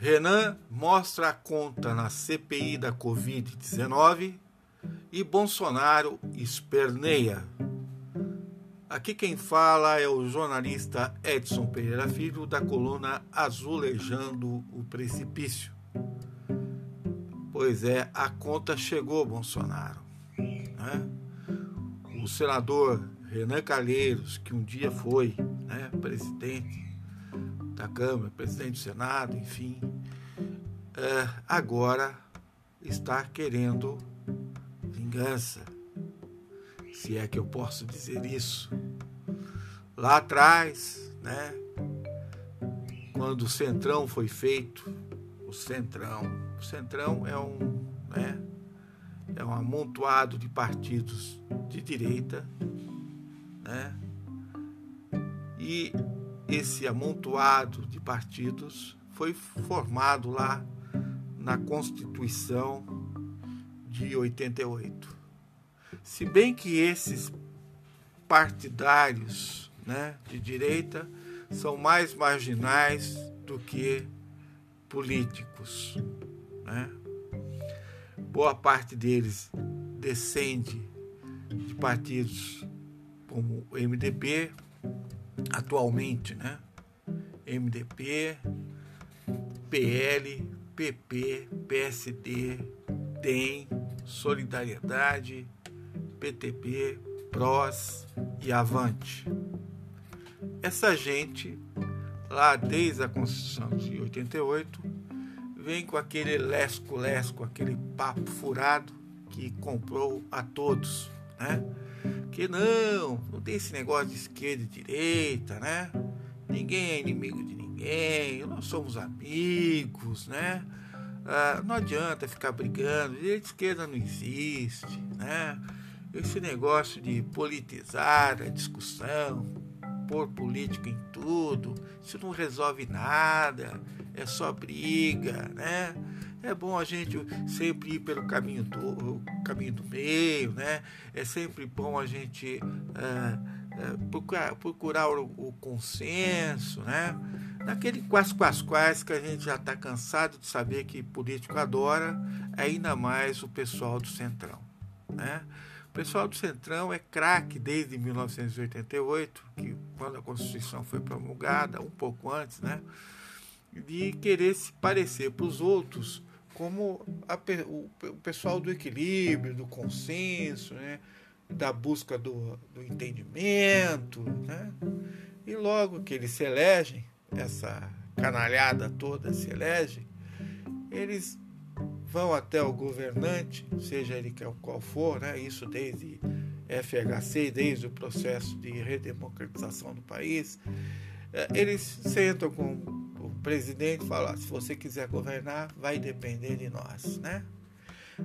Renan mostra a conta na CPI da Covid-19 e Bolsonaro esperneia. Aqui quem fala é o jornalista Edson Pereira Filho, da coluna Azulejando o Precipício. Pois é, a conta chegou, Bolsonaro. Né? O senador Renan Calheiros, que um dia foi né, presidente da Câmara, presidente do Senado, enfim, é, agora está querendo vingança, se é que eu posso dizer isso. Lá atrás, né, quando o Centrão foi feito, o Centrão, o Centrão é um, né, é um amontoado de partidos de direita, né, e esse amontoado de partidos foi formado lá na Constituição de 88. Se bem que esses partidários né, de direita são mais marginais do que políticos. Né? Boa parte deles descende de partidos como o MDB, atualmente, né? MDP, PL, PP, PSD, DEM, Solidariedade, PTP, PROS e Avante. Essa gente, lá desde a Constituição de 88, vem com aquele lesco-lesco, aquele papo furado que comprou a todos, né? Que não, não tem esse negócio de esquerda e direita, né? Ninguém é inimigo de ninguém, nós somos amigos, né? Ah, não adianta ficar brigando, direita e esquerda não existe, né? Esse negócio de politizar a discussão, pôr política em tudo, isso não resolve nada, é só briga, né? É bom a gente sempre ir pelo caminho do, caminho do meio, né? É sempre bom a gente é, é, procurar, procurar o, o, consenso, né? Naquele quase quase quase que a gente já está cansado de saber que político adora, ainda mais o pessoal do Centrão, né? O pessoal do Centrão é craque desde 1988, que quando a Constituição foi promulgada, um pouco antes, né? De querer se parecer para os outros como a, o, o, pessoal do equilíbrio, do consenso, né? da busca do, do entendimento. Né? E logo que eles se elegem, essa canalhada toda se elege, eles vão até o governante, seja ele qual for, né? isso desde FHC, desde o processo de redemocratização do país, eh, eles sentam com presidente fala: se você quiser governar, vai depender de nós, né?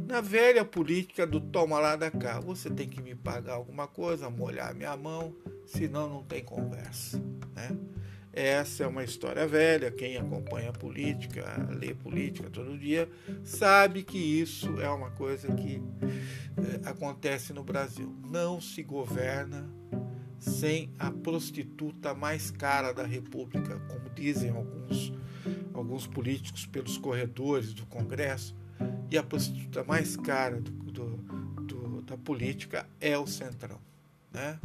Na velha política do toma lá da cá, você tem que me pagar alguma coisa, molhar minha mão, senão não tem conversa, né? Essa é uma história velha. Quem acompanha política, lê política todo dia, sabe que isso é uma coisa que é, acontece no Brasil. Não se governa sem a prostituta mais cara da República, como dizem alguns, alguns políticos pelos corredores do Congresso, e a prostituta mais cara do, do, do, da política é o Centrão. Né?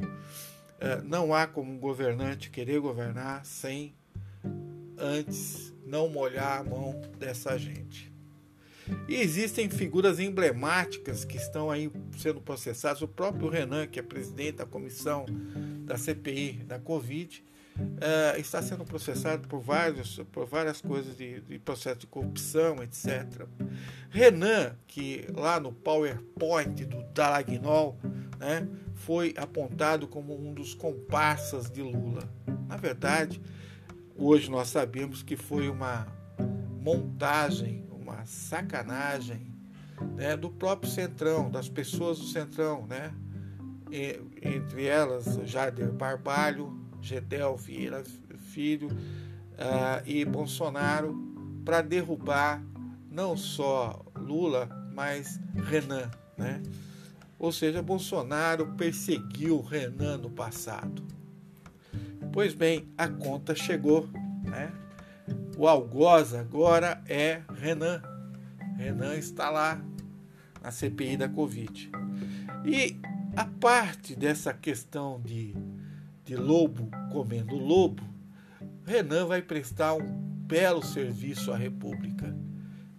É, não há como um governante querer governar sem antes não molhar a mão dessa gente. E existem figuras emblemáticas que estão aí sendo processadas. O próprio Renan, que é presidente da comissão da CPI da Covid, uh, está sendo processado por, vários, por várias coisas de, de processo de corrupção, etc. Renan, que lá no PowerPoint do Dalagnol, né, foi apontado como um dos comparsas de Lula. Na verdade, hoje nós sabemos que foi uma montagem uma sacanagem né, do próprio Centrão, das pessoas do Centrão, né? E, entre elas Jader Barbalho, Gedel Vieira Filho uh, e Bolsonaro, para derrubar não só Lula, mas Renan, né? Ou seja, Bolsonaro perseguiu Renan no passado. Pois bem, a conta chegou, né? O algoz agora é Renan. Renan está lá na CPI da Covid. E a parte dessa questão de, de lobo comendo lobo, Renan vai prestar um belo serviço à República.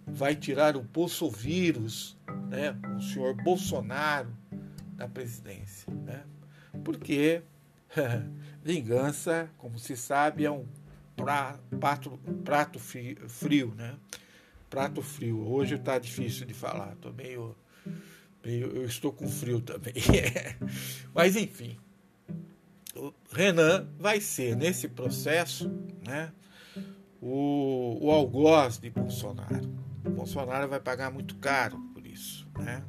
Vai tirar o bolsovírus, né, o senhor Bolsonaro, da presidência. Né? Porque vingança, como se sabe, é um prato, prato frio, né? Prato frio. Hoje está difícil de falar, tô meio, meio, eu estou com frio também. Mas enfim, o Renan vai ser nesse processo, né? O, o algoz de Bolsonaro. O Bolsonaro vai pagar muito caro por isso, né?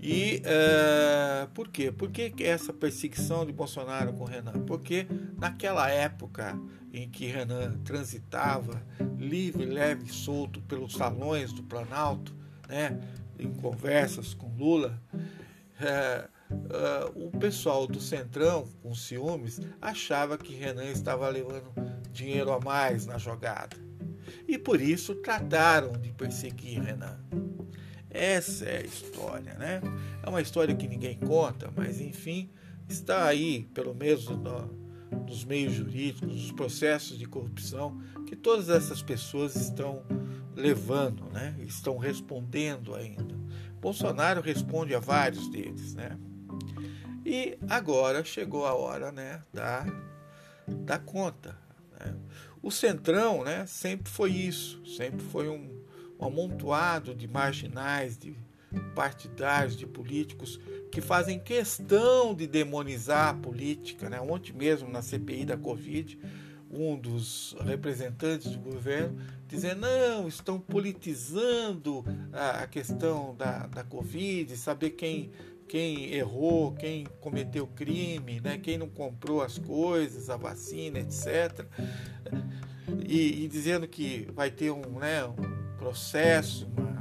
E uh, por quê? Por que essa perseguição de Bolsonaro com Renan? Porque naquela época em que Renan transitava livre, leve e solto pelos salões do Planalto, né, em conversas com Lula, uh, uh, o pessoal do Centrão, com ciúmes, achava que Renan estava levando dinheiro a mais na jogada. E por isso trataram de perseguir Renan. Essa é a história, né? É uma história que ninguém conta, mas enfim, está aí, pelo menos no, nos meios jurídicos, nos processos de corrupção, que todas essas pessoas estão levando, né? Estão respondendo ainda. Bolsonaro responde a vários deles, né? E agora chegou a hora, né, da, da conta. Né? O Centrão, né, sempre foi isso, sempre foi um um amontoado de marginais, de partidários, de políticos que fazem questão de demonizar a política. Né? Ontem mesmo, na CPI da Covid, um dos representantes do governo dizendo não, estão politizando a, questão da, da Covid, saber quem, quem errou, quem cometeu crime, né? quem não comprou as coisas, a vacina, etc. E, e dizendo que vai ter um, né, um processo, uma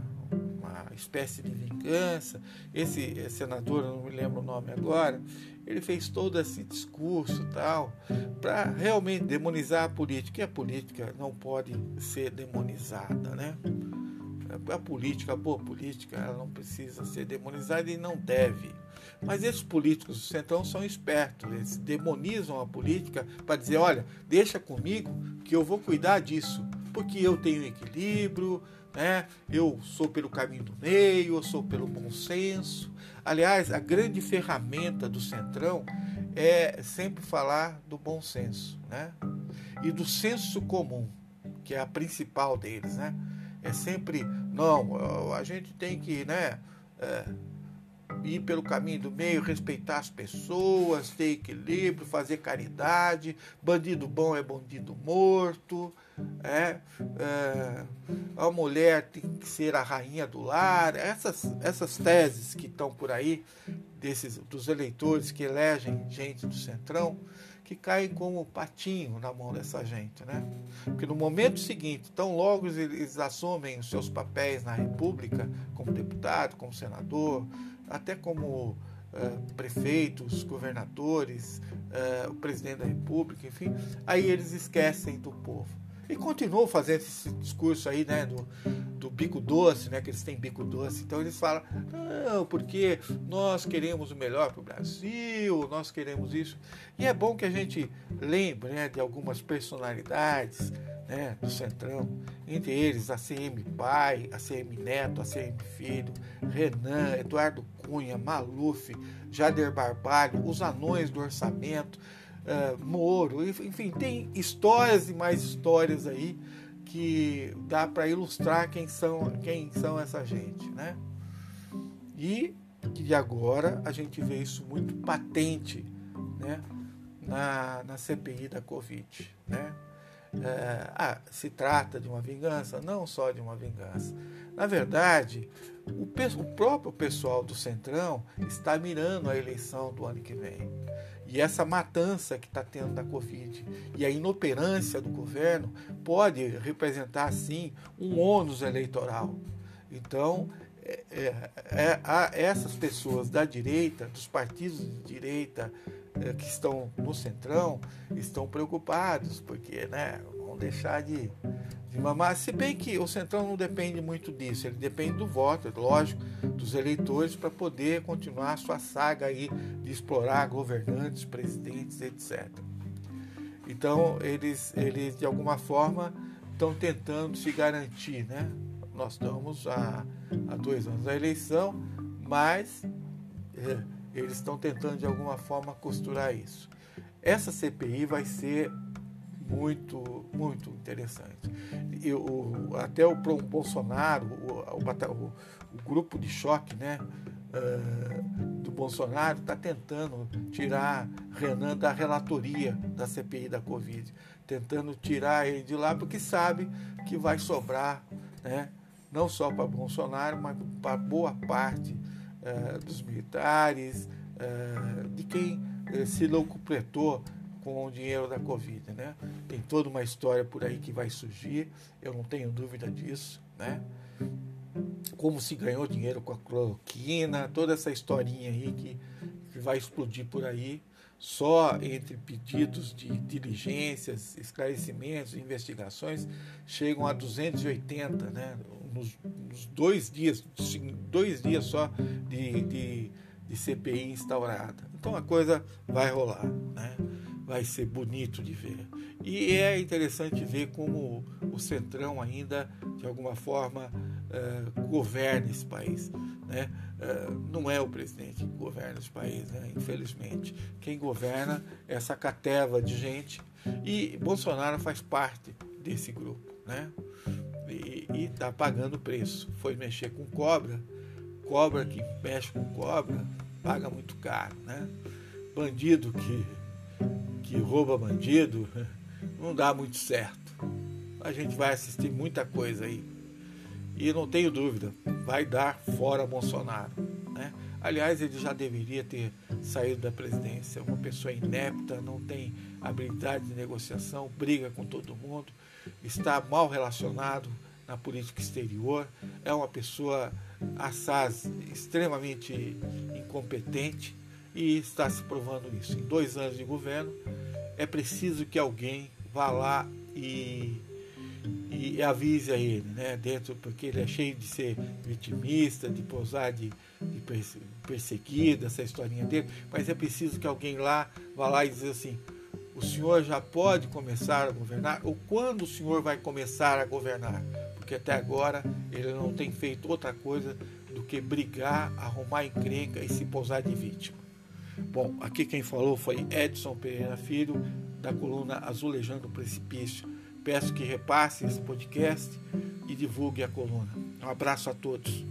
espécie de vingança. Esse senador, não me lembro o nome agora, ele fez todo esse discurso tal para realmente demonizar a política. E a política não pode ser demonizada, né? A política, a boa política, ela não precisa ser demonizada e não deve. Mas esses políticos do Centrão são espertos, eles demonizam a política para dizer: olha, deixa comigo que eu vou cuidar disso porque eu tenho equilíbrio, né? eu sou pelo caminho do meio, eu sou pelo bom senso. Aliás, a grande ferramenta do Centrão é sempre falar do bom senso né? e do senso comum, que é a principal deles. Né? É sempre, não, a gente tem que né, é, ir pelo caminho do meio, respeitar as pessoas, ter equilíbrio, fazer caridade. Bandido bom é bandido morto. É, é, a mulher tem que ser a rainha do lar, essas, essas teses que estão por aí, desses, dos eleitores que elegem gente do Centrão, que caem como patinho na mão dessa gente. Né? Porque no momento seguinte, tão logo eles assumem os seus papéis na República, como deputado, como senador, até como Uh, prefeitos, governadores, uh, o presidente da República, enfim, aí eles esquecem do povo. E continuam fazendo esse discurso aí, né, do, do bico doce, né, que eles têm bico doce. Então eles falam, não, porque nós queremos o melhor para o Brasil, nós queremos isso. E é bom que a gente lembre né, de algumas personalidades né, do Centrão, entre eles a CM Pai, a CM Neto, a CM Filho, Renan, Eduardo Cunha, Maluf, Jader Barbalho, os anões do orçamento, uh, Moro, enfim, tem histórias e mais histórias aí que dá para ilustrar quem são, quem são essa gente, né? E, e agora a gente vê isso muito patente, né? Na, na CPI da Covid, né? É, ah, se trata de uma vingança? Não só de uma vingança. Na verdade, o, o próprio pessoal do Centrão está mirando a eleição do ano que vem. E essa matança que está tendo da Covid e a inoperância do governo pode representar, sim, um ônus eleitoral. Então, é, é, é, essas pessoas da direita, dos partidos de direita é, que estão no centrão, estão preocupados, porque né, deixar de, de mamar. Se bem que o Centrão não depende muito disso, ele depende do voto, lógico, dos eleitores para poder continuar a sua saga aí de explorar governantes, presidentes, etc. Então, eles, eles de alguma forma estão tentando se garantir, né? Nós estamos há, há dois anos da eleição, mas é, eles estão tentando de alguma forma costurar isso. Essa CPI vai ser muito, muito interessante. E o, até o Bolsonaro, o, o, o grupo de choque né, uh, do Bolsonaro está tentando tirar Renan da relatoria da CPI da Covid, tentando tirar ele de lá, porque sabe que vai sobrar, né, não só para Bolsonaro, mas para boa parte uh, dos militares, uh, de quem uh, se locupletou com o dinheiro da Covid. Né? Tem toda uma história por aí que vai surgir, eu não tenho dúvida disso. Né? Como se ganhou dinheiro com a cloroquina, toda essa historinha aí que, que vai explodir por aí só entre pedidos de diligências, esclarecimentos, investigações, chegam a 280, né? Nos, nos dois dias, dois dias só de, de, de CPI instaurada. Então a coisa vai rolar, né? Vai ser bonito de ver. E é interessante ver como o Centrão ainda, de alguma forma, uh, governa esse país. Né? Uh, não é o presidente que governa esse país, né? infelizmente. Quem governa é essa cateva de gente e Bolsonaro faz parte desse grupo. Né? E está pagando preço. Foi mexer com cobra, cobra que mexe com cobra paga muito caro. Né? Bandido que que rouba bandido, não dá muito certo. A gente vai assistir muita coisa aí. E não tenho dúvida, vai dar fora Bolsonaro. Né? Aliás, ele já deveria ter saído da presidência. Uma pessoa inepta, não tem habilidade de negociação, briga com todo mundo, está mal relacionado na política exterior, é uma pessoa assaz extremamente incompetente e está se provando isso. Em dois anos de governo, é preciso que alguém vá lá e, e avise a ele, né? Dentro, porque ele é cheio de ser vitimista, de posar de, de perseguido, essa historinha dele, mas é preciso que alguém lá vá lá e dizer assim: o senhor já pode começar a governar? Ou quando o senhor vai começar a governar? Porque até agora ele não tem feito outra coisa do que brigar, arrumar encrenca e se posar de vítima. Bom, aqui quem falou foi Edson Pereira Filho, da coluna Azulejando o Precipício. Peço que repasse esse podcast e divulgue a coluna. Um abraço a todos.